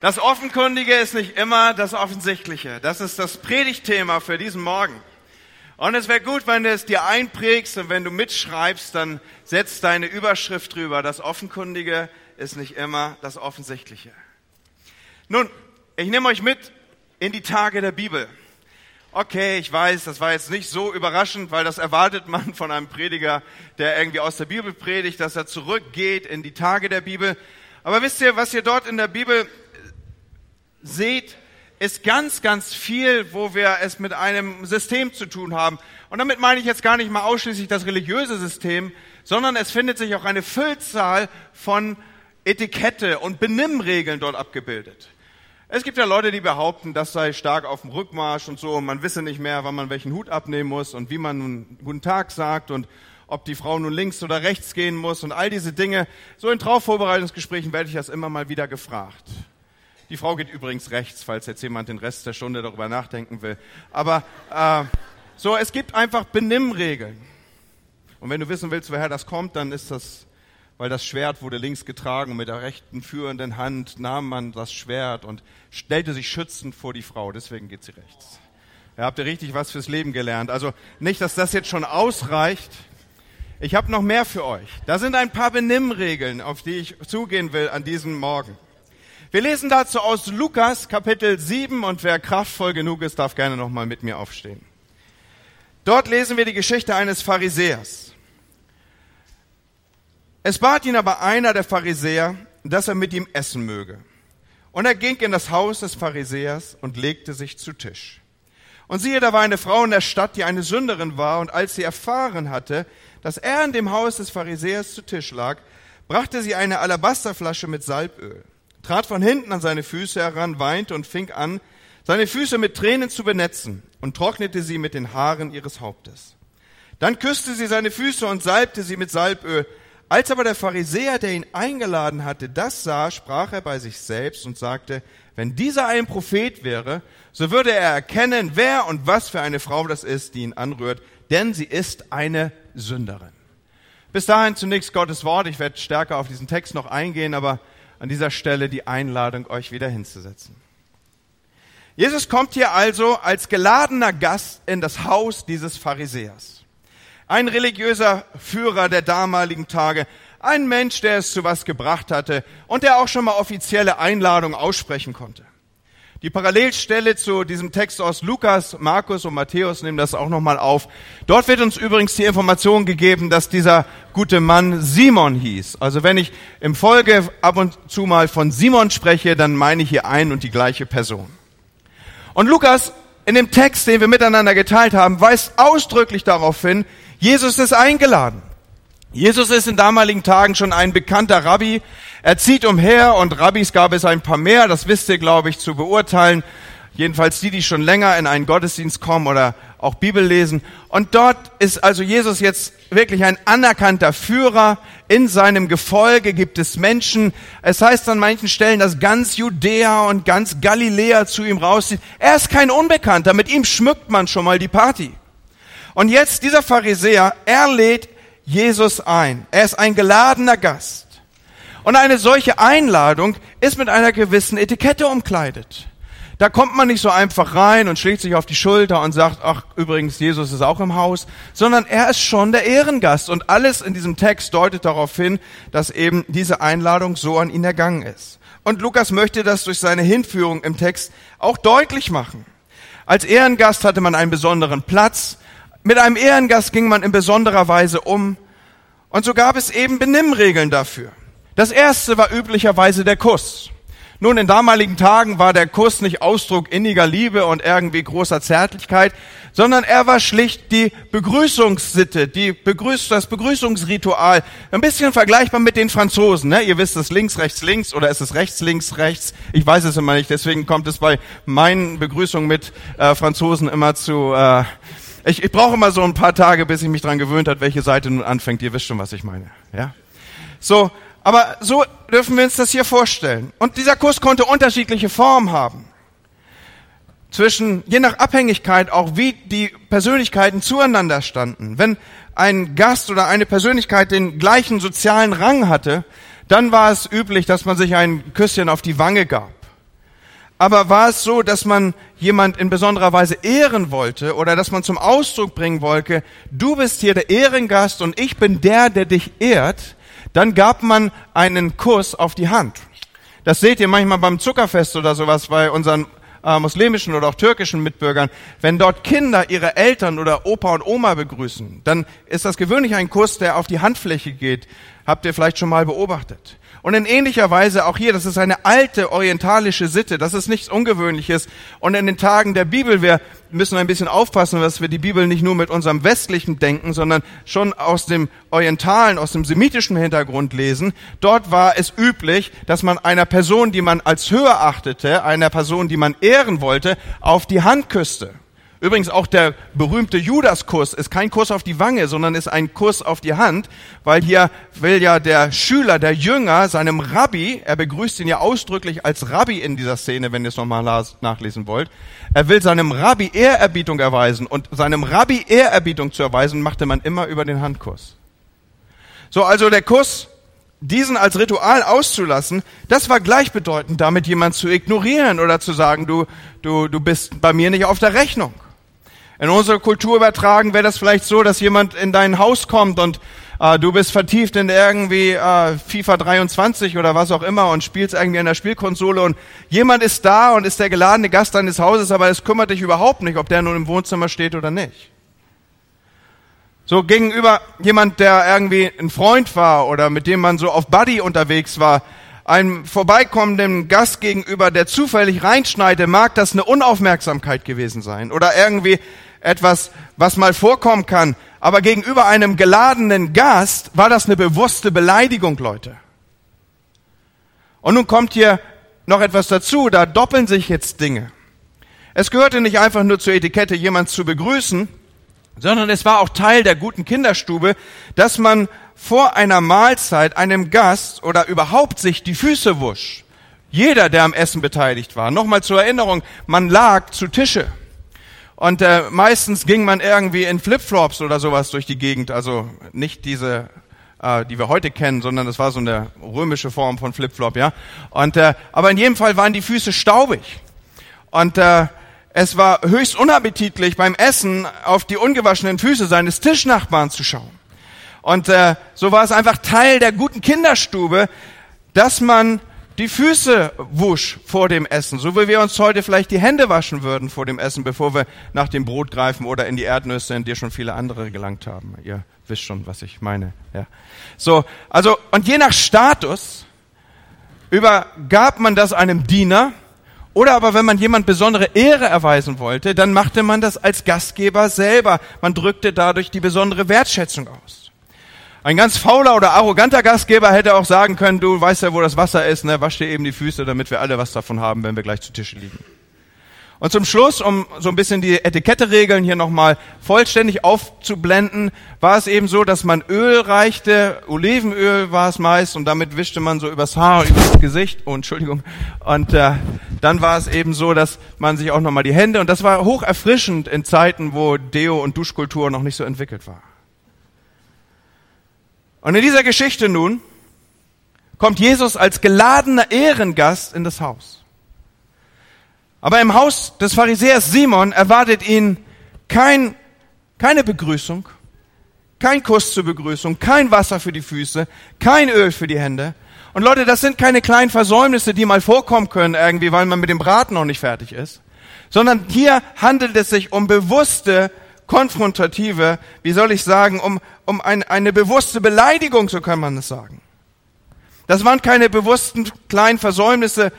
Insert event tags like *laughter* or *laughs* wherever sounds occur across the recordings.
Das Offenkundige ist nicht immer das Offensichtliche. Das ist das Predigtthema für diesen Morgen. Und es wäre gut, wenn du es dir einprägst und wenn du mitschreibst, dann setzt deine Überschrift drüber. Das Offenkundige ist nicht immer das Offensichtliche. Nun, ich nehme euch mit in die Tage der Bibel. Okay, ich weiß, das war jetzt nicht so überraschend, weil das erwartet man *laughs* von einem Prediger, der irgendwie aus der Bibel predigt, dass er zurückgeht in die Tage der Bibel. Aber wisst ihr, was ihr dort in der Bibel seht, ist ganz, ganz viel, wo wir es mit einem System zu tun haben. Und damit meine ich jetzt gar nicht mal ausschließlich das religiöse System, sondern es findet sich auch eine Füllzahl von Etikette und Benimmregeln dort abgebildet. Es gibt ja Leute, die behaupten, das sei stark auf dem Rückmarsch und so, und man wisse nicht mehr, wann man welchen Hut abnehmen muss und wie man nun Guten Tag sagt und ob die Frau nun links oder rechts gehen muss und all diese Dinge. So in Trauvorbereitungsgesprächen werde ich das immer mal wieder gefragt. Die Frau geht übrigens rechts, falls jetzt jemand den Rest der Stunde darüber nachdenken will. Aber äh, so, es gibt einfach Benimmregeln. Und wenn du wissen willst, woher das kommt, dann ist das, weil das Schwert wurde links getragen und mit der rechten führenden Hand nahm man das Schwert und stellte sich schützend vor die Frau. Deswegen geht sie rechts. Ja, habt ihr richtig was fürs Leben gelernt. Also nicht, dass das jetzt schon ausreicht. Ich habe noch mehr für euch. Da sind ein paar Benimmregeln, auf die ich zugehen will an diesem Morgen. Wir lesen dazu aus Lukas Kapitel 7 und wer kraftvoll genug ist, darf gerne nochmal mit mir aufstehen. Dort lesen wir die Geschichte eines Pharisäers. Es bat ihn aber einer der Pharisäer, dass er mit ihm essen möge. Und er ging in das Haus des Pharisäers und legte sich zu Tisch. Und siehe, da war eine Frau in der Stadt, die eine Sünderin war, und als sie erfahren hatte, dass er in dem Haus des Pharisäers zu Tisch lag, brachte sie eine Alabasterflasche mit Salböl trat von hinten an seine Füße heran, weinte und fing an, seine Füße mit Tränen zu benetzen und trocknete sie mit den Haaren ihres Hauptes. Dann küsste sie seine Füße und salbte sie mit Salböl. Als aber der Pharisäer, der ihn eingeladen hatte, das sah, sprach er bei sich selbst und sagte, wenn dieser ein Prophet wäre, so würde er erkennen, wer und was für eine Frau das ist, die ihn anrührt, denn sie ist eine Sünderin. Bis dahin zunächst Gottes Wort. Ich werde stärker auf diesen Text noch eingehen, aber an dieser Stelle die Einladung, euch wieder hinzusetzen. Jesus kommt hier also als geladener Gast in das Haus dieses Pharisäers. Ein religiöser Führer der damaligen Tage, ein Mensch, der es zu was gebracht hatte und der auch schon mal offizielle Einladungen aussprechen konnte. Die Parallelstelle zu diesem Text aus Lukas, Markus und Matthäus nehmen das auch nochmal auf. Dort wird uns übrigens die Information gegeben, dass dieser gute Mann Simon hieß. Also wenn ich im Folge ab und zu mal von Simon spreche, dann meine ich hier ein und die gleiche Person. Und Lukas in dem Text, den wir miteinander geteilt haben, weist ausdrücklich darauf hin, Jesus ist eingeladen. Jesus ist in damaligen Tagen schon ein bekannter Rabbi, er zieht umher und Rabbis gab es ein paar mehr, das wisst ihr, glaube ich, zu beurteilen. Jedenfalls die, die schon länger in einen Gottesdienst kommen oder auch Bibel lesen. Und dort ist also Jesus jetzt wirklich ein anerkannter Führer. In seinem Gefolge gibt es Menschen. Es heißt an manchen Stellen, dass ganz Judäa und ganz Galiläa zu ihm rauszieht. Er ist kein Unbekannter. Mit ihm schmückt man schon mal die Party. Und jetzt dieser Pharisäer, er lädt Jesus ein. Er ist ein geladener Gast. Und eine solche Einladung ist mit einer gewissen Etikette umkleidet. Da kommt man nicht so einfach rein und schlägt sich auf die Schulter und sagt, ach, übrigens, Jesus ist auch im Haus, sondern er ist schon der Ehrengast. Und alles in diesem Text deutet darauf hin, dass eben diese Einladung so an ihn ergangen ist. Und Lukas möchte das durch seine Hinführung im Text auch deutlich machen. Als Ehrengast hatte man einen besonderen Platz. Mit einem Ehrengast ging man in besonderer Weise um. Und so gab es eben Benimmregeln dafür. Das erste war üblicherweise der Kuss. Nun, in damaligen Tagen war der Kuss nicht Ausdruck inniger Liebe und irgendwie großer Zärtlichkeit, sondern er war schlicht die Begrüßungssitte, die Begrüß das Begrüßungsritual. Ein bisschen vergleichbar mit den Franzosen. Ne? Ihr wisst es links, rechts, links oder ist es rechts, links, rechts? Ich weiß es immer nicht. Deswegen kommt es bei meinen Begrüßungen mit äh, Franzosen immer zu... Äh, ich, ich brauche immer so ein paar Tage, bis ich mich dran gewöhnt hat, welche Seite nun anfängt. Ihr wisst schon, was ich meine. Ja. So, aber so dürfen wir uns das hier vorstellen. Und dieser Kuss konnte unterschiedliche Formen haben. Zwischen, je nach Abhängigkeit auch, wie die Persönlichkeiten zueinander standen. Wenn ein Gast oder eine Persönlichkeit den gleichen sozialen Rang hatte, dann war es üblich, dass man sich ein Küsschen auf die Wange gab. aber war es so, dass man jemand in besonderer Weise ehren wollte oder dass man zum Ausdruck bringen wollte, du bist hier der Ehrengast und ich bin der, der dich ehrt, dann gab man einen Kuss auf die Hand. Das seht ihr manchmal beim Zuckerfest oder sowas bei unseren äh, muslimischen oder auch türkischen Mitbürgern. Wenn dort Kinder ihre Eltern oder Opa und Oma begrüßen, dann ist das gewöhnlich ein Kuss, der auf die Handfläche geht. Habt ihr vielleicht schon mal beobachtet. Und in ähnlicher Weise auch hier, das ist eine alte orientalische Sitte, das ist nichts Ungewöhnliches. Und in den Tagen der Bibel, wir müssen ein bisschen aufpassen, dass wir die Bibel nicht nur mit unserem westlichen Denken, sondern schon aus dem orientalen, aus dem semitischen Hintergrund lesen. Dort war es üblich, dass man einer Person, die man als höher achtete, einer Person, die man ehren wollte, auf die Hand küsste. Übrigens auch der berühmte Judaskuss ist kein Kuss auf die Wange, sondern ist ein Kuss auf die Hand, weil hier will ja der Schüler, der Jünger seinem Rabbi, er begrüßt ihn ja ausdrücklich als Rabbi in dieser Szene, wenn ihr es nochmal nachlesen wollt, er will seinem Rabbi Ehrerbietung erweisen und seinem Rabbi Ehrerbietung zu erweisen, machte man immer über den Handkuss. So, also der Kuss, diesen als Ritual auszulassen, das war gleichbedeutend damit, jemand zu ignorieren oder zu sagen, du, du, du bist bei mir nicht auf der Rechnung. In unsere Kultur übertragen wäre das vielleicht so, dass jemand in dein Haus kommt und äh, du bist vertieft in irgendwie äh, FIFA 23 oder was auch immer und spielst irgendwie an der Spielkonsole und jemand ist da und ist der geladene Gast deines Hauses, aber es kümmert dich überhaupt nicht, ob der nun im Wohnzimmer steht oder nicht. So gegenüber jemand, der irgendwie ein Freund war oder mit dem man so auf Buddy unterwegs war, einem vorbeikommenden Gast gegenüber, der zufällig reinschneide, mag das eine Unaufmerksamkeit gewesen sein oder irgendwie etwas, was mal vorkommen kann. Aber gegenüber einem geladenen Gast war das eine bewusste Beleidigung, Leute. Und nun kommt hier noch etwas dazu, da doppeln sich jetzt Dinge. Es gehörte nicht einfach nur zur Etikette, jemand zu begrüßen, sondern es war auch Teil der guten Kinderstube, dass man vor einer Mahlzeit einem Gast oder überhaupt sich die Füße wusch. Jeder, der am Essen beteiligt war. Nochmal zur Erinnerung, man lag zu Tische. Und äh, meistens ging man irgendwie in Flipflops oder sowas durch die Gegend. Also nicht diese, äh, die wir heute kennen, sondern das war so eine römische Form von Flipflop, ja. Und äh, aber in jedem Fall waren die Füße staubig. Und äh, es war höchst unappetitlich beim Essen auf die ungewaschenen Füße seines Tischnachbarn zu schauen. Und äh, so war es einfach Teil der guten Kinderstube, dass man die Füße wusch vor dem Essen, so wie wir uns heute vielleicht die Hände waschen würden vor dem Essen, bevor wir nach dem Brot greifen oder in die Erdnüsse, in die schon viele andere gelangt haben. Ihr wisst schon, was ich meine. Ja. So, also und je nach Status übergab man das einem Diener oder aber wenn man jemand besondere Ehre erweisen wollte, dann machte man das als Gastgeber selber. Man drückte dadurch die besondere Wertschätzung aus. Ein ganz fauler oder arroganter Gastgeber hätte auch sagen können, du weißt ja, wo das Wasser ist, ne? wasch dir eben die Füße, damit wir alle was davon haben, wenn wir gleich zu Tische liegen. Und zum Schluss, um so ein bisschen die Etikette-Regeln hier nochmal vollständig aufzublenden, war es eben so, dass man Öl reichte, Olivenöl war es meist, und damit wischte man so übers Haar, übers Gesicht, oh, Entschuldigung. Und äh, dann war es eben so, dass man sich auch nochmal die Hände, und das war hoch erfrischend in Zeiten, wo Deo und Duschkultur noch nicht so entwickelt war. Und in dieser Geschichte nun kommt Jesus als geladener Ehrengast in das Haus. Aber im Haus des Pharisäers Simon erwartet ihn kein, keine Begrüßung, kein Kuss zur Begrüßung, kein Wasser für die Füße, kein Öl für die Hände. Und Leute, das sind keine kleinen Versäumnisse, die mal vorkommen können irgendwie, weil man mit dem Braten noch nicht fertig ist, sondern hier handelt es sich um bewusste konfrontative, wie soll ich sagen, um, um ein, eine bewusste Beleidigung, so kann man es sagen. Das waren keine bewussten kleinen Versäumnisse,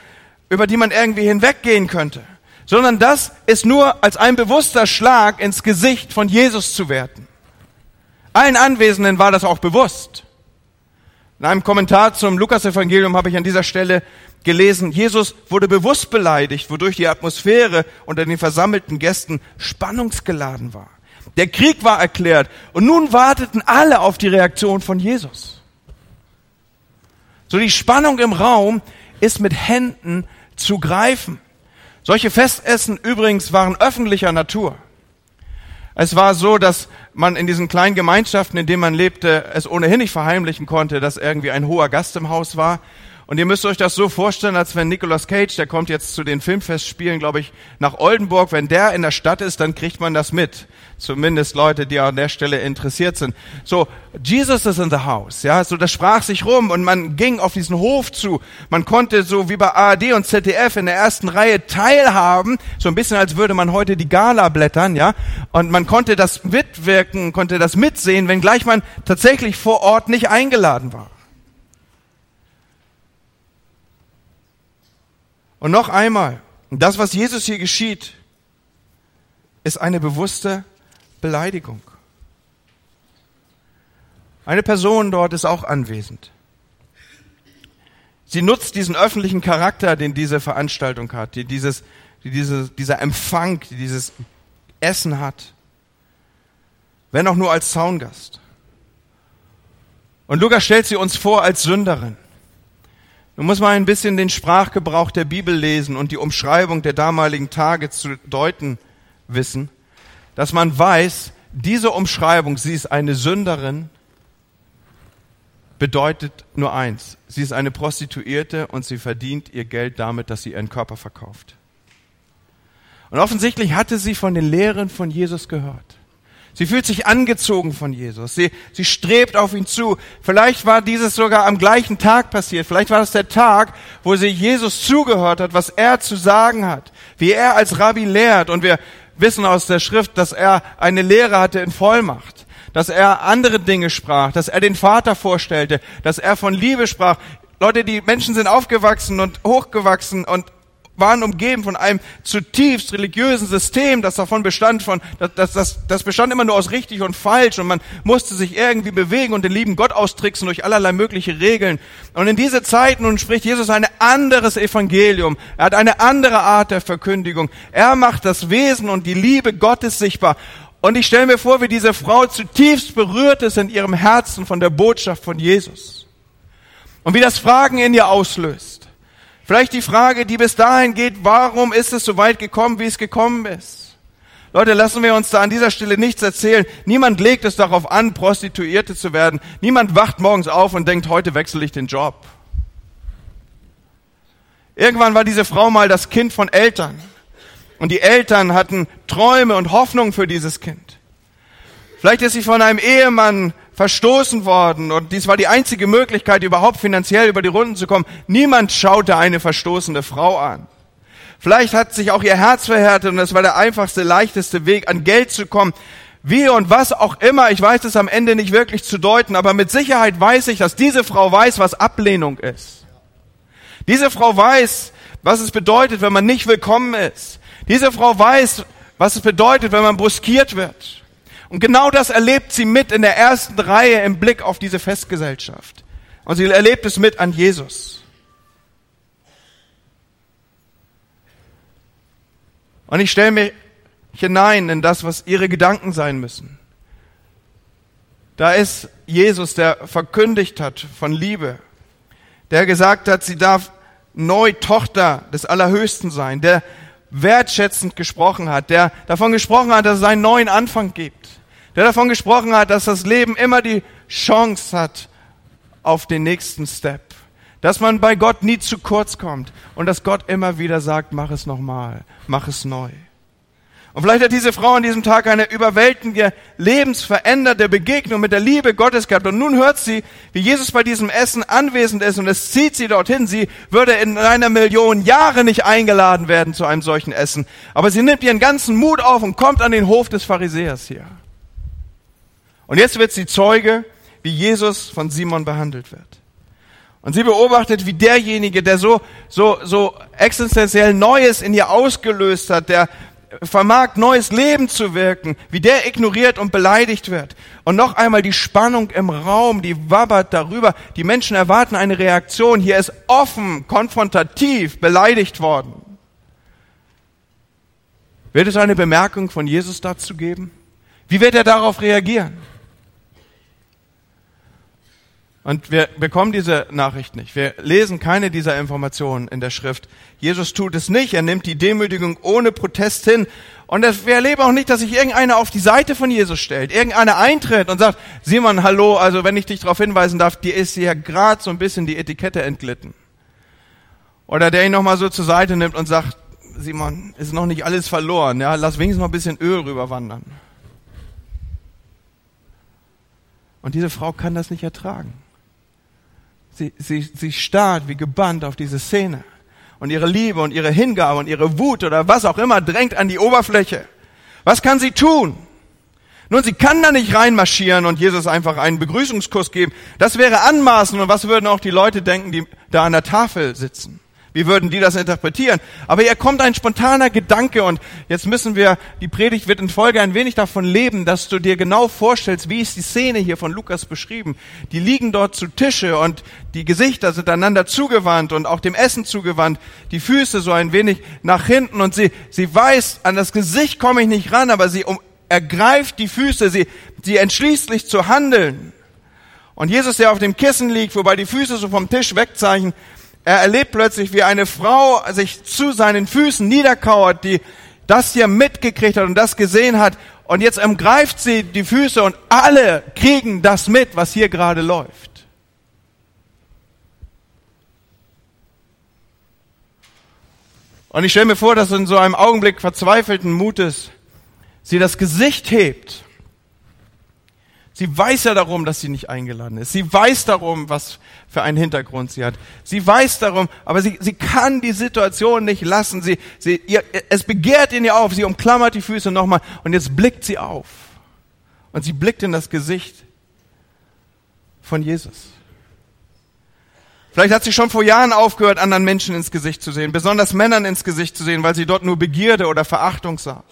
über die man irgendwie hinweggehen könnte, sondern das ist nur als ein bewusster Schlag ins Gesicht von Jesus zu werten. Allen Anwesenden war das auch bewusst. In einem Kommentar zum Lukasevangelium habe ich an dieser Stelle gelesen, Jesus wurde bewusst beleidigt, wodurch die Atmosphäre unter den versammelten Gästen spannungsgeladen war. Der Krieg war erklärt und nun warteten alle auf die Reaktion von Jesus. So die Spannung im Raum ist mit Händen zu greifen. Solche Festessen übrigens waren öffentlicher Natur. Es war so, dass man in diesen kleinen Gemeinschaften, in denen man lebte, es ohnehin nicht verheimlichen konnte, dass irgendwie ein hoher Gast im Haus war. Und ihr müsst euch das so vorstellen, als wenn Nicolas Cage, der kommt jetzt zu den Filmfestspielen, glaube ich, nach Oldenburg, wenn der in der Stadt ist, dann kriegt man das mit. Zumindest Leute, die an der Stelle interessiert sind. So, Jesus is in the house, ja, so das sprach sich rum und man ging auf diesen Hof zu. Man konnte so wie bei ARD und ZDF in der ersten Reihe teilhaben, so ein bisschen als würde man heute die Gala blättern, ja, und man konnte das mitwirken, konnte das mitsehen, wenngleich man tatsächlich vor Ort nicht eingeladen war. Und noch einmal, das, was Jesus hier geschieht, ist eine bewusste Beleidigung. Eine Person dort ist auch anwesend. Sie nutzt diesen öffentlichen Charakter, den diese Veranstaltung hat, die dieses, die diese, dieser Empfang, die dieses Essen hat, wenn auch nur als Zaungast. Und Lukas stellt sie uns vor als Sünderin. Nun muss man ein bisschen den Sprachgebrauch der Bibel lesen und die Umschreibung der damaligen Tage zu deuten wissen, dass man weiß, diese Umschreibung, sie ist eine Sünderin, bedeutet nur eins. Sie ist eine Prostituierte und sie verdient ihr Geld damit, dass sie ihren Körper verkauft. Und offensichtlich hatte sie von den Lehren von Jesus gehört. Sie fühlt sich angezogen von Jesus. Sie, sie strebt auf ihn zu. Vielleicht war dieses sogar am gleichen Tag passiert. Vielleicht war es der Tag, wo sie Jesus zugehört hat, was er zu sagen hat, wie er als Rabbi lehrt. Und wir wissen aus der Schrift, dass er eine Lehre hatte in Vollmacht, dass er andere Dinge sprach, dass er den Vater vorstellte, dass er von Liebe sprach. Leute, die Menschen sind aufgewachsen und hochgewachsen und waren umgeben von einem zutiefst religiösen System, das davon bestand von, das, das, das, bestand immer nur aus richtig und falsch und man musste sich irgendwie bewegen und den lieben Gott austricksen durch allerlei mögliche Regeln. Und in diese Zeit nun spricht Jesus ein anderes Evangelium. Er hat eine andere Art der Verkündigung. Er macht das Wesen und die Liebe Gottes sichtbar. Und ich stelle mir vor, wie diese Frau zutiefst berührt ist in ihrem Herzen von der Botschaft von Jesus. Und wie das Fragen in ihr auslöst. Vielleicht die Frage, die bis dahin geht, warum ist es so weit gekommen, wie es gekommen ist? Leute, lassen wir uns da an dieser Stelle nichts erzählen. Niemand legt es darauf an, Prostituierte zu werden. Niemand wacht morgens auf und denkt, heute wechsle ich den Job. Irgendwann war diese Frau mal das Kind von Eltern. Und die Eltern hatten Träume und Hoffnung für dieses Kind. Vielleicht ist sie von einem Ehemann verstoßen worden und dies war die einzige Möglichkeit, überhaupt finanziell über die Runden zu kommen. Niemand schaute eine verstoßene Frau an. Vielleicht hat sich auch ihr Herz verhärtet und es war der einfachste, leichteste Weg, an Geld zu kommen. Wie und was auch immer, ich weiß es am Ende nicht wirklich zu deuten, aber mit Sicherheit weiß ich, dass diese Frau weiß, was Ablehnung ist. Diese Frau weiß, was es bedeutet, wenn man nicht willkommen ist. Diese Frau weiß, was es bedeutet, wenn man bruskiert wird. Und genau das erlebt sie mit in der ersten Reihe im Blick auf diese Festgesellschaft. Und sie erlebt es mit an Jesus. Und ich stelle mich hinein in das, was ihre Gedanken sein müssen. Da ist Jesus, der verkündigt hat von Liebe, der gesagt hat, sie darf neu Tochter des Allerhöchsten sein, der wertschätzend gesprochen hat, der davon gesprochen hat, dass es einen neuen Anfang gibt der davon gesprochen hat, dass das Leben immer die Chance hat auf den nächsten Step. Dass man bei Gott nie zu kurz kommt und dass Gott immer wieder sagt, mach es nochmal, mach es neu. Und vielleicht hat diese Frau an diesem Tag eine überwältigende, lebensveränderte Begegnung mit der Liebe Gottes gehabt. Und nun hört sie, wie Jesus bei diesem Essen anwesend ist und es zieht sie dorthin. Sie würde in einer Million Jahre nicht eingeladen werden zu einem solchen Essen. Aber sie nimmt ihren ganzen Mut auf und kommt an den Hof des Pharisäers hier. Und jetzt wird sie Zeuge, wie Jesus von Simon behandelt wird. Und sie beobachtet, wie derjenige, der so, so, so existenziell Neues in ihr ausgelöst hat, der vermag neues Leben zu wirken, wie der ignoriert und beleidigt wird. Und noch einmal die Spannung im Raum, die wabbert darüber. Die Menschen erwarten eine Reaktion. Hier ist offen, konfrontativ beleidigt worden. Wird es eine Bemerkung von Jesus dazu geben? Wie wird er darauf reagieren? Und wir bekommen diese Nachricht nicht. Wir lesen keine dieser Informationen in der Schrift. Jesus tut es nicht. Er nimmt die Demütigung ohne Protest hin. Und wir erleben auch nicht, dass sich irgendeiner auf die Seite von Jesus stellt, irgendeiner eintritt und sagt, Simon, hallo, also wenn ich dich darauf hinweisen darf, dir ist ja gerade so ein bisschen die Etikette entglitten. Oder der ihn nochmal so zur Seite nimmt und sagt, Simon, ist noch nicht alles verloren, ja, lass wenigstens noch ein bisschen Öl rüberwandern. Und diese Frau kann das nicht ertragen. Sie, sie, sie starrt wie gebannt auf diese Szene. Und ihre Liebe und ihre Hingabe und ihre Wut oder was auch immer drängt an die Oberfläche. Was kann sie tun? Nun, sie kann da nicht reinmarschieren und Jesus einfach einen Begrüßungskuss geben. Das wäre anmaßen und was würden auch die Leute denken, die da an der Tafel sitzen? Wie würden die das interpretieren? Aber hier kommt ein spontaner Gedanke und jetzt müssen wir, die Predigt wird in Folge ein wenig davon leben, dass du dir genau vorstellst, wie ist die Szene hier von Lukas beschrieben. Die liegen dort zu Tische und die Gesichter sind einander zugewandt und auch dem Essen zugewandt, die Füße so ein wenig nach hinten und sie, sie weiß, an das Gesicht komme ich nicht ran, aber sie um, ergreift die Füße, sie, sie entschließt sich zu handeln. Und Jesus, der auf dem Kissen liegt, wobei die Füße so vom Tisch wegzeichnen, er erlebt plötzlich, wie eine Frau sich zu seinen Füßen niederkauert, die das hier mitgekriegt hat und das gesehen hat. Und jetzt umgreift sie die Füße und alle kriegen das mit, was hier gerade läuft. Und ich stelle mir vor, dass in so einem Augenblick verzweifelten Mutes sie das Gesicht hebt Sie weiß ja darum, dass sie nicht eingeladen ist. Sie weiß darum, was für einen Hintergrund sie hat. Sie weiß darum, aber sie, sie kann die Situation nicht lassen. Sie, sie, ihr, es begehrt in ihr auf. Sie umklammert die Füße nochmal und jetzt blickt sie auf. Und sie blickt in das Gesicht von Jesus. Vielleicht hat sie schon vor Jahren aufgehört, anderen Menschen ins Gesicht zu sehen, besonders Männern ins Gesicht zu sehen, weil sie dort nur Begierde oder Verachtung sah.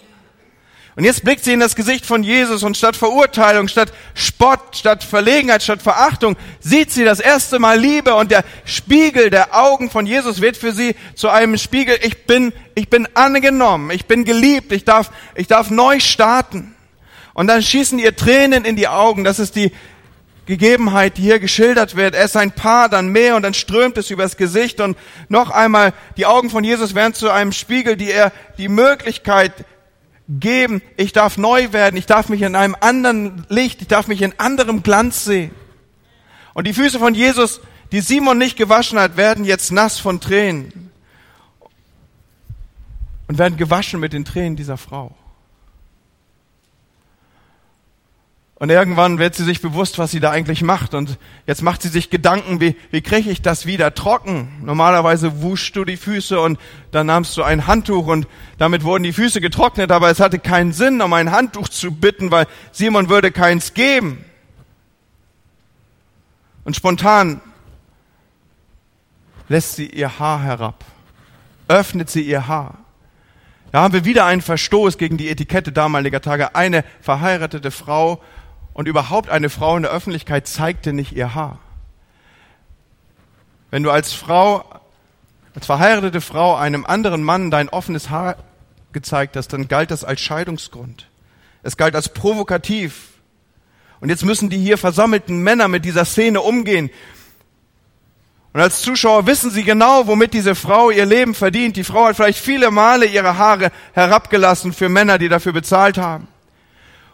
Und jetzt blickt sie in das Gesicht von Jesus und statt Verurteilung, statt Spott, statt Verlegenheit, statt Verachtung, sieht sie das erste Mal Liebe und der Spiegel der Augen von Jesus wird für sie zu einem Spiegel, ich bin, ich bin angenommen, ich bin geliebt, ich darf, ich darf neu starten. Und dann schießen ihr Tränen in die Augen, das ist die Gegebenheit, die hier geschildert wird. Er ist ein Paar, dann mehr und dann strömt es übers Gesicht und noch einmal, die Augen von Jesus werden zu einem Spiegel, die er die Möglichkeit geben. Ich darf neu werden. Ich darf mich in einem anderen Licht, ich darf mich in anderem Glanz sehen. Und die Füße von Jesus, die Simon nicht gewaschen hat, werden jetzt nass von Tränen. Und werden gewaschen mit den Tränen dieser Frau. Und irgendwann wird sie sich bewusst, was sie da eigentlich macht. Und jetzt macht sie sich Gedanken, wie, wie kriege ich das wieder trocken? Normalerweise wuschst du die Füße und dann nahmst du ein Handtuch und damit wurden die Füße getrocknet. Aber es hatte keinen Sinn, um ein Handtuch zu bitten, weil Simon würde keins geben. Und spontan lässt sie ihr Haar herab, öffnet sie ihr Haar. Da haben wir wieder einen Verstoß gegen die Etikette damaliger Tage. Eine verheiratete Frau und überhaupt eine Frau in der Öffentlichkeit zeigte nicht ihr Haar. Wenn du als Frau, als verheiratete Frau einem anderen Mann dein offenes Haar gezeigt hast, dann galt das als Scheidungsgrund. Es galt als provokativ. Und jetzt müssen die hier versammelten Männer mit dieser Szene umgehen. Und als Zuschauer wissen sie genau, womit diese Frau ihr Leben verdient. Die Frau hat vielleicht viele Male ihre Haare herabgelassen für Männer, die dafür bezahlt haben.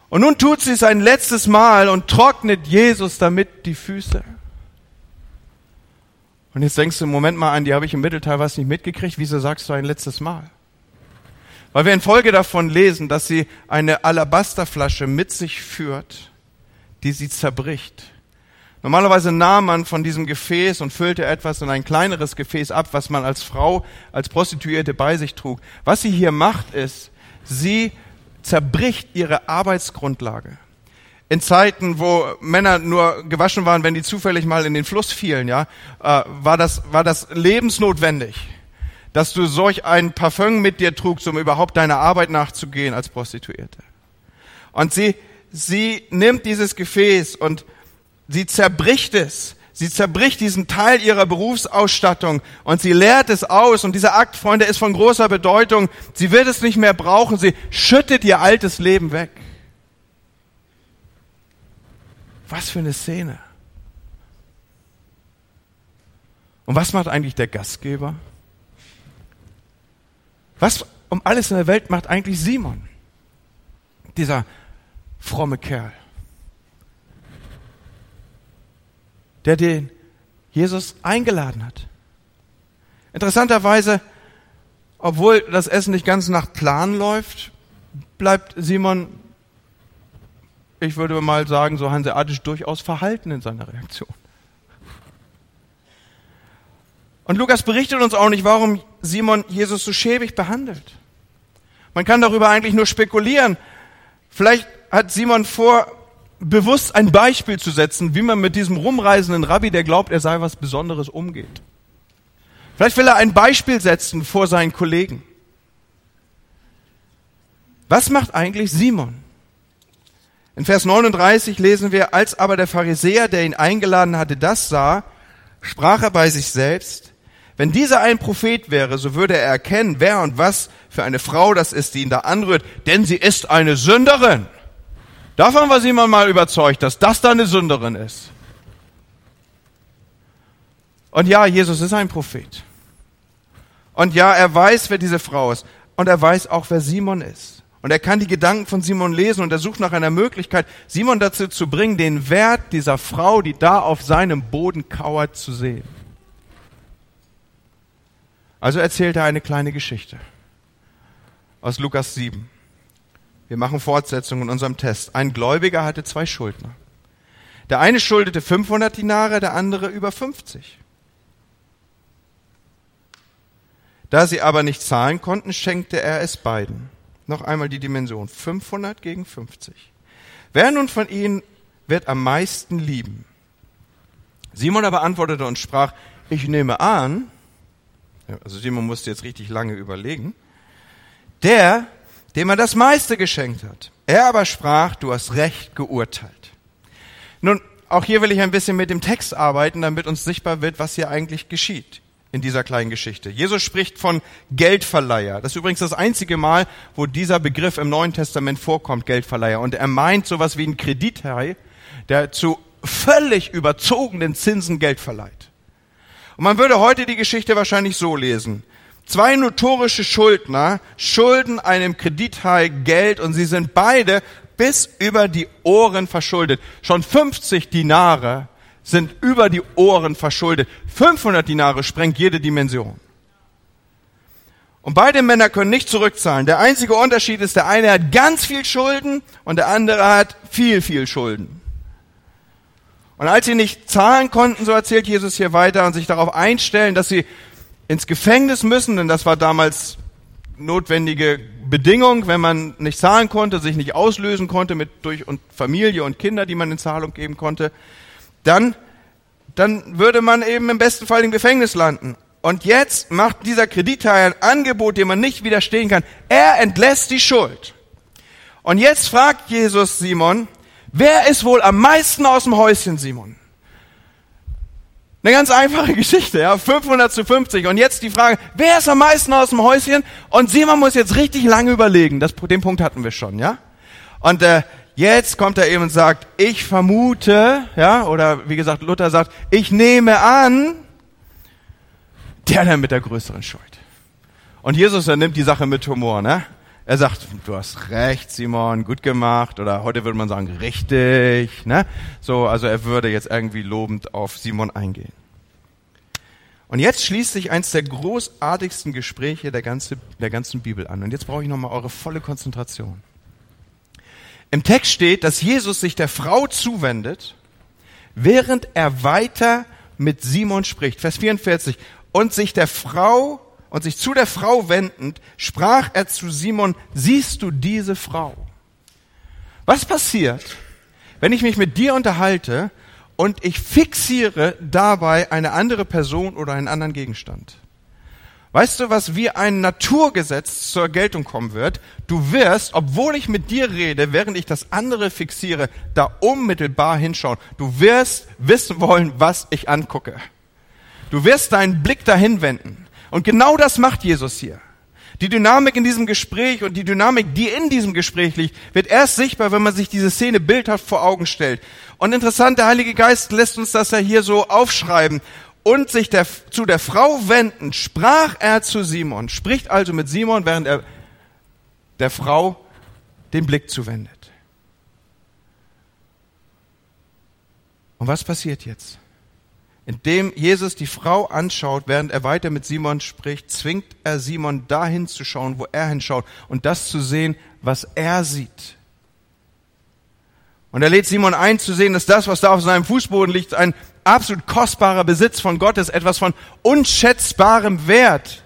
Und nun tut sie es ein letztes Mal und trocknet Jesus damit die Füße. Und jetzt denkst du, Moment mal an, die habe ich im Mittelteil was nicht mitgekriegt. Wieso sagst du ein letztes Mal? Weil wir in Folge davon lesen, dass sie eine Alabasterflasche mit sich führt, die sie zerbricht. Normalerweise nahm man von diesem Gefäß und füllte etwas in ein kleineres Gefäß ab, was man als Frau, als Prostituierte bei sich trug. Was sie hier macht, ist, sie zerbricht ihre Arbeitsgrundlage. In Zeiten, wo Männer nur gewaschen waren, wenn die zufällig mal in den Fluss fielen, ja, äh, war das, war das lebensnotwendig, dass du solch ein Parfüm mit dir trugst, um überhaupt deiner Arbeit nachzugehen als Prostituierte. Und sie, sie nimmt dieses Gefäß und sie zerbricht es Sie zerbricht diesen Teil ihrer Berufsausstattung und sie leert es aus. Und dieser Akt, Freunde, ist von großer Bedeutung. Sie wird es nicht mehr brauchen. Sie schüttet ihr altes Leben weg. Was für eine Szene. Und was macht eigentlich der Gastgeber? Was um alles in der Welt macht eigentlich Simon? Dieser fromme Kerl. Der den Jesus eingeladen hat. Interessanterweise, obwohl das Essen nicht ganz nach Plan läuft, bleibt Simon, ich würde mal sagen, so hanseatisch durchaus verhalten in seiner Reaktion. Und Lukas berichtet uns auch nicht, warum Simon Jesus so schäbig behandelt. Man kann darüber eigentlich nur spekulieren. Vielleicht hat Simon vor, bewusst ein Beispiel zu setzen, wie man mit diesem rumreisenden Rabbi, der glaubt, er sei was Besonderes, umgeht. Vielleicht will er ein Beispiel setzen vor seinen Kollegen. Was macht eigentlich Simon? In Vers 39 lesen wir, als aber der Pharisäer, der ihn eingeladen hatte, das sah, sprach er bei sich selbst, wenn dieser ein Prophet wäre, so würde er erkennen, wer und was für eine Frau das ist, die ihn da anrührt, denn sie ist eine Sünderin. Davon war Simon mal überzeugt, dass das da eine Sünderin ist. Und ja, Jesus ist ein Prophet. Und ja, er weiß, wer diese Frau ist. Und er weiß auch, wer Simon ist. Und er kann die Gedanken von Simon lesen und er sucht nach einer Möglichkeit, Simon dazu zu bringen, den Wert dieser Frau, die da auf seinem Boden kauert, zu sehen. Also erzählt er eine kleine Geschichte aus Lukas 7. Wir machen Fortsetzung in unserem Test. Ein Gläubiger hatte zwei Schuldner. Der eine schuldete 500 Dinare, der andere über 50. Da sie aber nicht zahlen konnten, schenkte er es beiden. Noch einmal die Dimension. 500 gegen 50. Wer nun von ihnen wird am meisten lieben? Simon aber antwortete und sprach, ich nehme an, also Simon musste jetzt richtig lange überlegen, der, dem er das meiste geschenkt hat. Er aber sprach, du hast recht geurteilt. Nun, auch hier will ich ein bisschen mit dem Text arbeiten, damit uns sichtbar wird, was hier eigentlich geschieht in dieser kleinen Geschichte. Jesus spricht von Geldverleiher. Das ist übrigens das einzige Mal, wo dieser Begriff im Neuen Testament vorkommt, Geldverleiher. Und er meint sowas wie ein Kredithai, der zu völlig überzogenen Zinsen Geld verleiht. Und man würde heute die Geschichte wahrscheinlich so lesen. Zwei notorische Schuldner schulden einem Kredithai Geld und sie sind beide bis über die Ohren verschuldet. Schon 50 Dinare sind über die Ohren verschuldet. 500 Dinare sprengt jede Dimension. Und beide Männer können nicht zurückzahlen. Der einzige Unterschied ist, der eine hat ganz viel Schulden und der andere hat viel, viel Schulden. Und als sie nicht zahlen konnten, so erzählt Jesus hier weiter, und sich darauf einstellen, dass sie ins Gefängnis müssen, denn das war damals notwendige Bedingung, wenn man nicht zahlen konnte, sich nicht auslösen konnte mit durch und Familie und Kinder, die man in Zahlung geben konnte, dann dann würde man eben im besten Fall im Gefängnis landen. Und jetzt macht dieser Kreditteil ein Angebot, dem man nicht widerstehen kann. Er entlässt die Schuld. Und jetzt fragt Jesus Simon, wer ist wohl am meisten aus dem Häuschen, Simon? Eine ganz einfache *laughs* Geschichte, ja, 500 zu 50. Und jetzt die Frage, wer ist am meisten aus dem Häuschen? Und Simon muss jetzt richtig lange überlegen. Das, den Punkt hatten wir schon, ja. Und äh, jetzt kommt er eben und sagt, ich vermute, ja, oder wie gesagt, Luther sagt, ich nehme an, der der mit der größeren Schuld. Und Jesus, er nimmt die Sache mit Humor, ne? Er sagt, du hast recht, Simon, gut gemacht, oder heute würde man sagen, richtig, ne? So, also er würde jetzt irgendwie lobend auf Simon eingehen. Und jetzt schließt sich eins der großartigsten Gespräche der, ganze, der ganzen Bibel an. Und jetzt brauche ich nochmal eure volle Konzentration. Im Text steht, dass Jesus sich der Frau zuwendet, während er weiter mit Simon spricht. Vers 44. Und sich der Frau und sich zu der Frau wendend, sprach er zu Simon, siehst du diese Frau? Was passiert, wenn ich mich mit dir unterhalte und ich fixiere dabei eine andere Person oder einen anderen Gegenstand? Weißt du, was wie ein Naturgesetz zur Geltung kommen wird? Du wirst, obwohl ich mit dir rede, während ich das andere fixiere, da unmittelbar hinschauen. Du wirst wissen wollen, was ich angucke. Du wirst deinen Blick dahin wenden. Und genau das macht Jesus hier. Die Dynamik in diesem Gespräch und die Dynamik, die in diesem Gespräch liegt, wird erst sichtbar, wenn man sich diese Szene bildhaft vor Augen stellt. Und interessant, der Heilige Geist lässt uns das ja hier so aufschreiben. Und sich der, zu der Frau wendend, sprach er zu Simon, spricht also mit Simon, während er der Frau den Blick zuwendet. Und was passiert jetzt? Indem Jesus die Frau anschaut, während er weiter mit Simon spricht, zwingt er Simon dahin zu schauen, wo er hinschaut und das zu sehen, was er sieht. Und er lädt Simon ein zu sehen, dass das, was da auf seinem Fußboden liegt, ein absolut kostbarer Besitz von Gott ist, etwas von unschätzbarem Wert.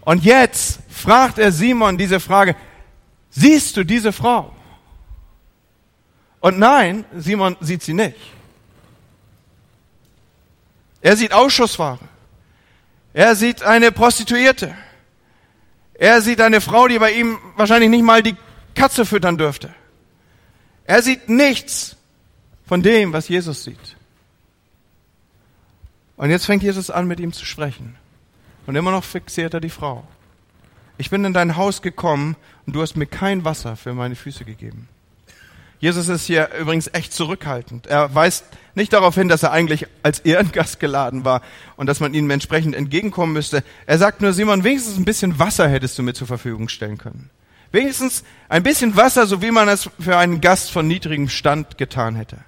Und jetzt fragt er Simon diese Frage, siehst du diese Frau? Und nein, Simon sieht sie nicht. Er sieht Ausschussware. Er sieht eine Prostituierte. Er sieht eine Frau, die bei ihm wahrscheinlich nicht mal die Katze füttern dürfte. Er sieht nichts von dem, was Jesus sieht. Und jetzt fängt Jesus an, mit ihm zu sprechen. Und immer noch fixiert er die Frau. Ich bin in dein Haus gekommen und du hast mir kein Wasser für meine Füße gegeben. Jesus ist hier übrigens echt zurückhaltend. Er weist nicht darauf hin, dass er eigentlich als Ehrengast geladen war und dass man ihm entsprechend entgegenkommen müsste. Er sagt nur, Simon, wenigstens ein bisschen Wasser hättest du mir zur Verfügung stellen können. Wenigstens ein bisschen Wasser, so wie man es für einen Gast von niedrigem Stand getan hätte.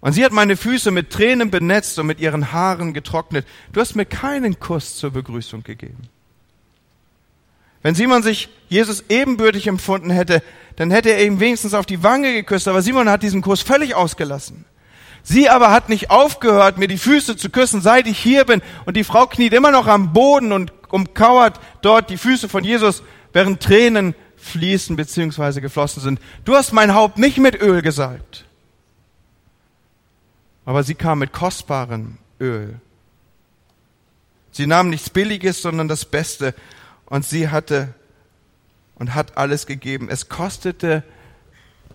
Und sie hat meine Füße mit Tränen benetzt und mit ihren Haaren getrocknet. Du hast mir keinen Kuss zur Begrüßung gegeben. Wenn Simon sich Jesus ebenbürtig empfunden hätte, dann hätte er ihm wenigstens auf die Wange geküsst, aber Simon hat diesen Kuss völlig ausgelassen. Sie aber hat nicht aufgehört, mir die Füße zu küssen, seit ich hier bin, und die Frau kniet immer noch am Boden und umkauert dort die Füße von Jesus, während Tränen fließen bzw. geflossen sind. Du hast mein Haupt nicht mit Öl gesalbt, aber sie kam mit kostbarem Öl. Sie nahm nichts Billiges, sondern das Beste, und sie hatte und hat alles gegeben. Es kostete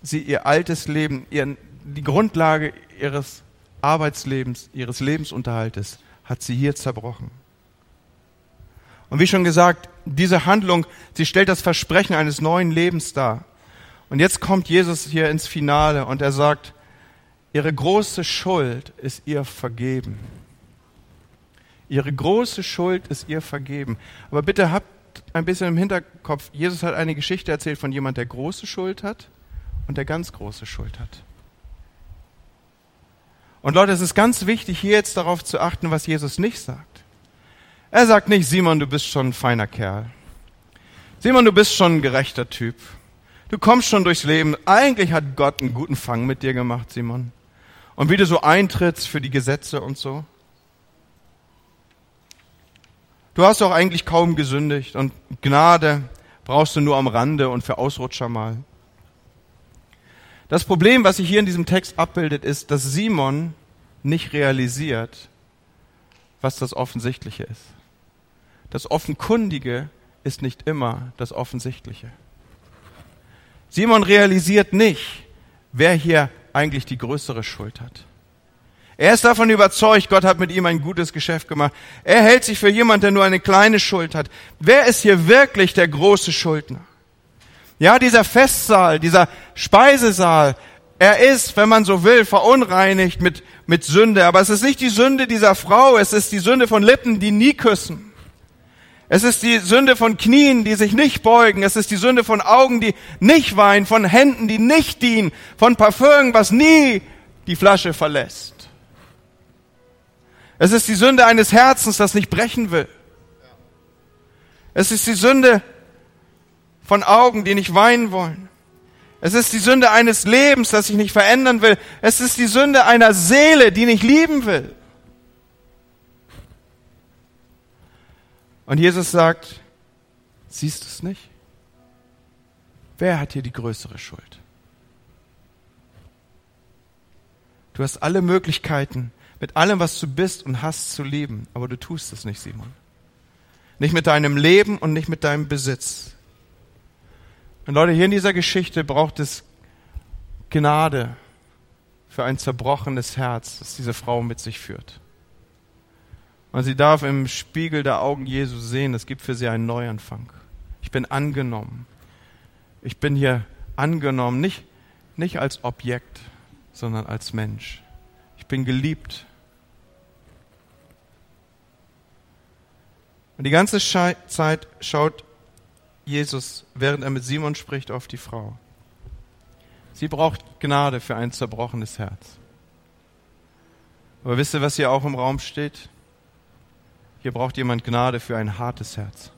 sie ihr altes Leben, ihren, die Grundlage ihres Arbeitslebens, ihres Lebensunterhaltes hat sie hier zerbrochen. Und wie schon gesagt, diese Handlung, sie stellt das Versprechen eines neuen Lebens dar. Und jetzt kommt Jesus hier ins Finale und er sagt, ihre große Schuld ist ihr vergeben. Ihre große Schuld ist ihr vergeben. Aber bitte habt ein bisschen im Hinterkopf, Jesus hat eine Geschichte erzählt von jemand, der große Schuld hat und der ganz große Schuld hat. Und Leute, es ist ganz wichtig, hier jetzt darauf zu achten, was Jesus nicht sagt. Er sagt nicht, Simon, du bist schon ein feiner Kerl. Simon, du bist schon ein gerechter Typ. Du kommst schon durchs Leben. Eigentlich hat Gott einen guten Fang mit dir gemacht, Simon. Und wie du so eintrittst für die Gesetze und so. Du hast doch eigentlich kaum gesündigt und Gnade brauchst du nur am Rande und für Ausrutscher mal. Das Problem, was sich hier in diesem Text abbildet, ist, dass Simon nicht realisiert, was das Offensichtliche ist. Das Offenkundige ist nicht immer das Offensichtliche. Simon realisiert nicht, wer hier eigentlich die größere Schuld hat. Er ist davon überzeugt, Gott hat mit ihm ein gutes Geschäft gemacht. Er hält sich für jemand, der nur eine kleine Schuld hat. Wer ist hier wirklich der große Schuldner? Ja, dieser Festsaal, dieser Speisesaal, er ist, wenn man so will, verunreinigt mit, mit Sünde. Aber es ist nicht die Sünde dieser Frau, es ist die Sünde von Lippen, die nie küssen. Es ist die Sünde von Knien, die sich nicht beugen. Es ist die Sünde von Augen, die nicht weinen, von Händen, die nicht dienen, von Parfüm, was nie die Flasche verlässt. Es ist die Sünde eines Herzens, das nicht brechen will. Es ist die Sünde von Augen, die nicht weinen wollen. Es ist die Sünde eines Lebens, das sich nicht verändern will. Es ist die Sünde einer Seele, die nicht lieben will. Und Jesus sagt, siehst du es nicht? Wer hat hier die größere Schuld? Du hast alle Möglichkeiten, mit allem, was du bist und hast, zu leben. Aber du tust es nicht, Simon. Nicht mit deinem Leben und nicht mit deinem Besitz. Und Leute, hier in dieser Geschichte braucht es Gnade für ein zerbrochenes Herz, das diese Frau mit sich führt. Und sie darf im Spiegel der Augen Jesu sehen, es gibt für sie einen Neuanfang. Ich bin angenommen. Ich bin hier angenommen, nicht, nicht als Objekt, sondern als Mensch. Ich bin geliebt. Und die ganze Zeit schaut Jesus, während er mit Simon spricht, auf die Frau. Sie braucht Gnade für ein zerbrochenes Herz. Aber wisst ihr, was hier auch im Raum steht? Hier braucht jemand Gnade für ein hartes Herz.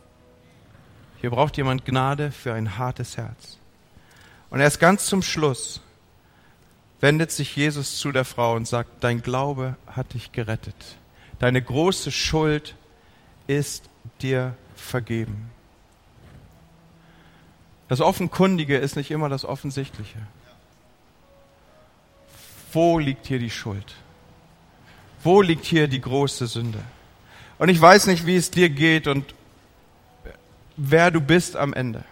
Hier braucht jemand Gnade für ein hartes Herz. Und erst ganz zum Schluss wendet sich Jesus zu der Frau und sagt, dein Glaube hat dich gerettet. Deine große Schuld ist dir vergeben. Das Offenkundige ist nicht immer das Offensichtliche. Wo liegt hier die Schuld? Wo liegt hier die große Sünde? Und ich weiß nicht, wie es dir geht und wer du bist am Ende.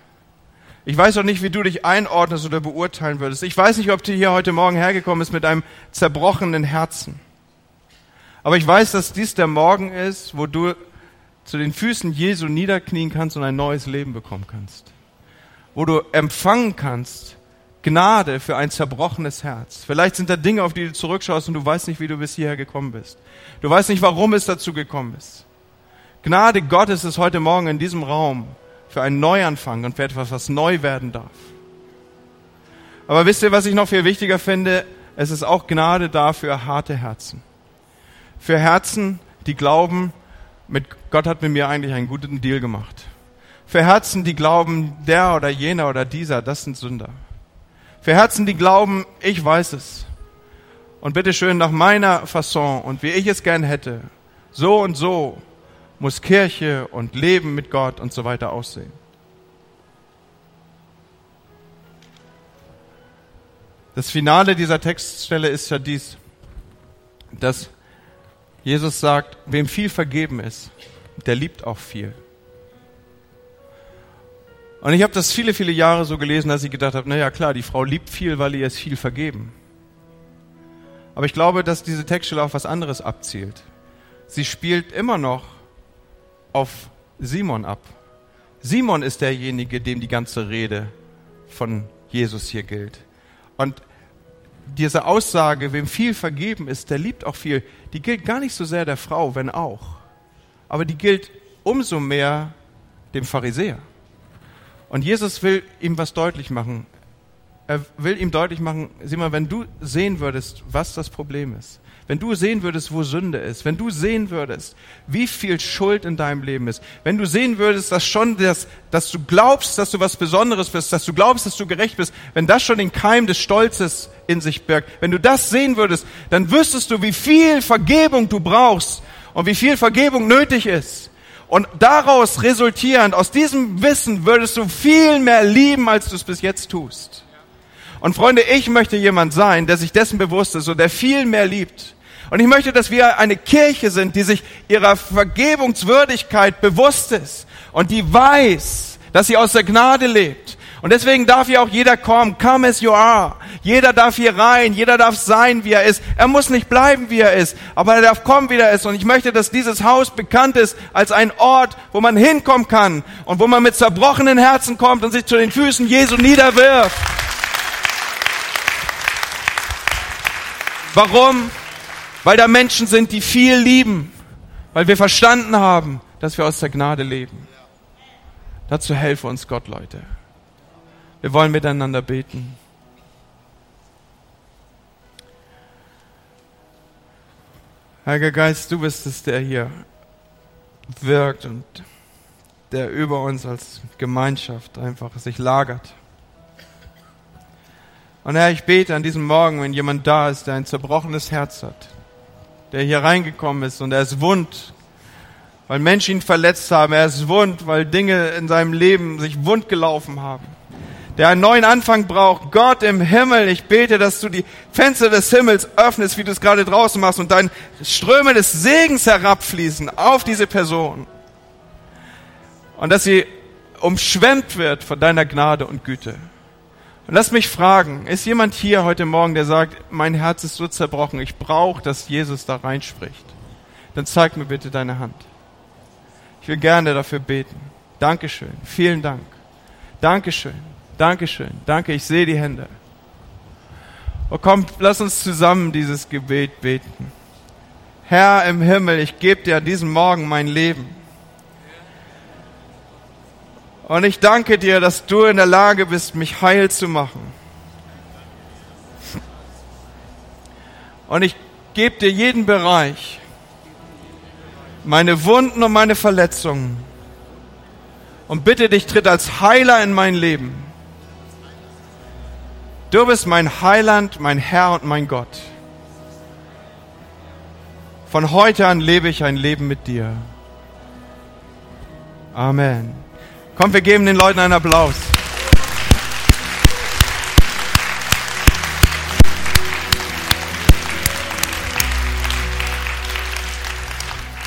Ich weiß auch nicht, wie du dich einordnest oder beurteilen würdest. Ich weiß nicht, ob du hier heute Morgen hergekommen bist mit einem zerbrochenen Herzen. Aber ich weiß, dass dies der Morgen ist, wo du zu den Füßen Jesu niederknien kannst und ein neues Leben bekommen kannst. Wo du empfangen kannst Gnade für ein zerbrochenes Herz. Vielleicht sind da Dinge, auf die du zurückschaust und du weißt nicht, wie du bis hierher gekommen bist. Du weißt nicht, warum es dazu gekommen ist. Gnade Gottes ist heute Morgen in diesem Raum für einen Neuanfang und für etwas, was neu werden darf. Aber wisst ihr, was ich noch viel wichtiger finde? Es ist auch Gnade da für harte Herzen. Für Herzen, die glauben, mit Gott hat mit mir eigentlich einen guten Deal gemacht. Für Herzen, die glauben, der oder jener oder dieser, das sind Sünder. Für Herzen, die glauben, ich weiß es. Und bitteschön nach meiner Fasson und wie ich es gern hätte, so und so muss Kirche und Leben mit Gott und so weiter aussehen. Das Finale dieser Textstelle ist ja dies, dass Jesus sagt, wem viel vergeben ist, der liebt auch viel. Und ich habe das viele, viele Jahre so gelesen, dass ich gedacht habe, naja klar, die Frau liebt viel, weil ihr es viel vergeben. Aber ich glaube, dass diese Textstelle auf was anderes abzielt. Sie spielt immer noch auf Simon ab. Simon ist derjenige, dem die ganze Rede von Jesus hier gilt. Und diese Aussage, wem viel vergeben ist, der liebt auch viel, die gilt gar nicht so sehr der Frau, wenn auch. Aber die gilt umso mehr dem Pharisäer. Und Jesus will ihm was deutlich machen. Er will ihm deutlich machen, sieh mal, wenn du sehen würdest, was das Problem ist, wenn du sehen würdest, wo Sünde ist, wenn du sehen würdest, wie viel Schuld in deinem Leben ist, wenn du sehen würdest, dass schon das, dass du glaubst, dass du was Besonderes bist, dass du glaubst, dass du gerecht bist, wenn das schon den Keim des Stolzes in sich birgt, wenn du das sehen würdest, dann wüsstest du, wie viel Vergebung du brauchst und wie viel Vergebung nötig ist. Und daraus resultierend, aus diesem Wissen, würdest du viel mehr lieben, als du es bis jetzt tust. Und Freunde, ich möchte jemand sein, der sich dessen bewusst ist und der viel mehr liebt. Und ich möchte, dass wir eine Kirche sind, die sich ihrer Vergebungswürdigkeit bewusst ist und die weiß, dass sie aus der Gnade lebt. Und deswegen darf hier auch jeder kommen. Come as you are. Jeder darf hier rein, jeder darf sein, wie er ist. Er muss nicht bleiben, wie er ist, aber er darf kommen, wie er ist. Und ich möchte, dass dieses Haus bekannt ist als ein Ort, wo man hinkommen kann und wo man mit zerbrochenen Herzen kommt und sich zu den Füßen Jesu niederwirft. Warum? Weil da Menschen sind, die viel lieben, weil wir verstanden haben, dass wir aus der Gnade leben. Dazu helfe uns Gott, Leute. Wir wollen miteinander beten. Heiliger Geist, du bist es, der hier wirkt und der über uns als Gemeinschaft einfach sich lagert. Und Herr, ich bete an diesem Morgen, wenn jemand da ist, der ein zerbrochenes Herz hat, der hier reingekommen ist und er ist wund, weil Menschen ihn verletzt haben, er ist wund, weil Dinge in seinem Leben sich wund gelaufen haben der einen neuen Anfang braucht. Gott im Himmel, ich bete, dass du die Fenster des Himmels öffnest, wie du es gerade draußen machst und dein Ströme des Segens herabfließen auf diese Person. Und dass sie umschwemmt wird von deiner Gnade und Güte. Und lass mich fragen, ist jemand hier heute Morgen, der sagt, mein Herz ist so zerbrochen, ich brauche, dass Jesus da reinspricht? Dann zeig mir bitte deine Hand. Ich will gerne dafür beten. Dankeschön. Vielen Dank. Dankeschön. Dankeschön. Danke, ich sehe die Hände. Oh, komm, lass uns zusammen dieses Gebet beten. Herr im Himmel, ich gebe dir an diesem Morgen mein Leben. Und ich danke dir, dass du in der Lage bist, mich heil zu machen. Und ich gebe dir jeden Bereich, meine Wunden und meine Verletzungen und bitte dich, tritt als Heiler in mein Leben. Du bist mein Heiland, mein Herr und mein Gott. Von heute an lebe ich ein Leben mit dir. Amen. Komm, wir geben den Leuten einen Applaus.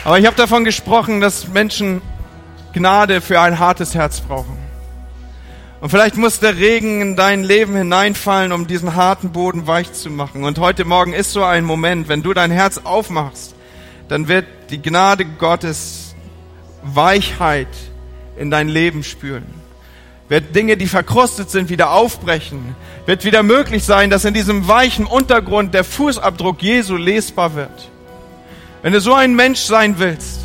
Aber ich habe davon gesprochen, dass Menschen Gnade für ein hartes Herz brauchen. Und vielleicht muss der Regen in dein Leben hineinfallen, um diesen harten Boden weich zu machen. Und heute Morgen ist so ein Moment, wenn du dein Herz aufmachst, dann wird die Gnade Gottes Weichheit in dein Leben spüren. Wird Dinge, die verkrustet sind, wieder aufbrechen. Wird wieder möglich sein, dass in diesem weichen Untergrund der Fußabdruck Jesu lesbar wird. Wenn du so ein Mensch sein willst,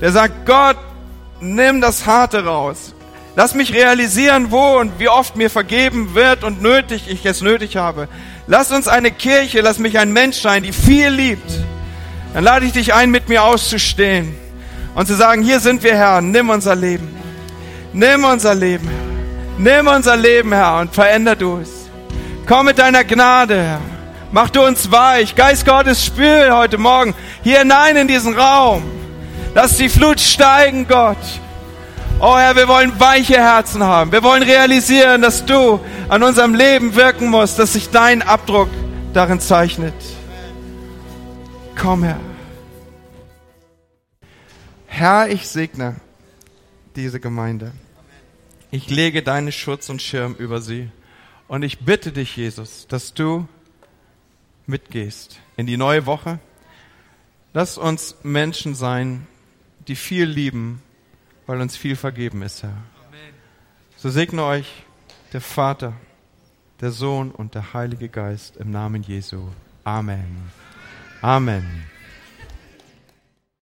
der sagt, Gott, nimm das Harte raus. Lass mich realisieren, wo und wie oft mir vergeben wird und nötig ich es nötig habe. Lass uns eine Kirche, lass mich ein Mensch sein, die viel liebt. Dann lade ich dich ein, mit mir auszustehen und zu sagen, hier sind wir, Herr, nimm unser Leben. Nimm unser Leben, Herr. Nimm unser Leben, Herr, und veränder du es. Komm mit deiner Gnade, Herr. Mach du uns weich. Geist Gottes, spül heute Morgen hier hinein in diesen Raum. Lass die Flut steigen, Gott. Oh Herr, wir wollen weiche Herzen haben. Wir wollen realisieren, dass du an unserem Leben wirken musst, dass sich dein Abdruck darin zeichnet. Komm, Herr. Herr, ich segne diese Gemeinde. Ich lege deinen Schutz und Schirm über sie. Und ich bitte dich, Jesus, dass du mitgehst in die neue Woche. Lass uns Menschen sein, die viel lieben, weil uns viel vergeben ist, Herr. So segne euch der Vater, der Sohn und der Heilige Geist im Namen Jesu. Amen. Amen.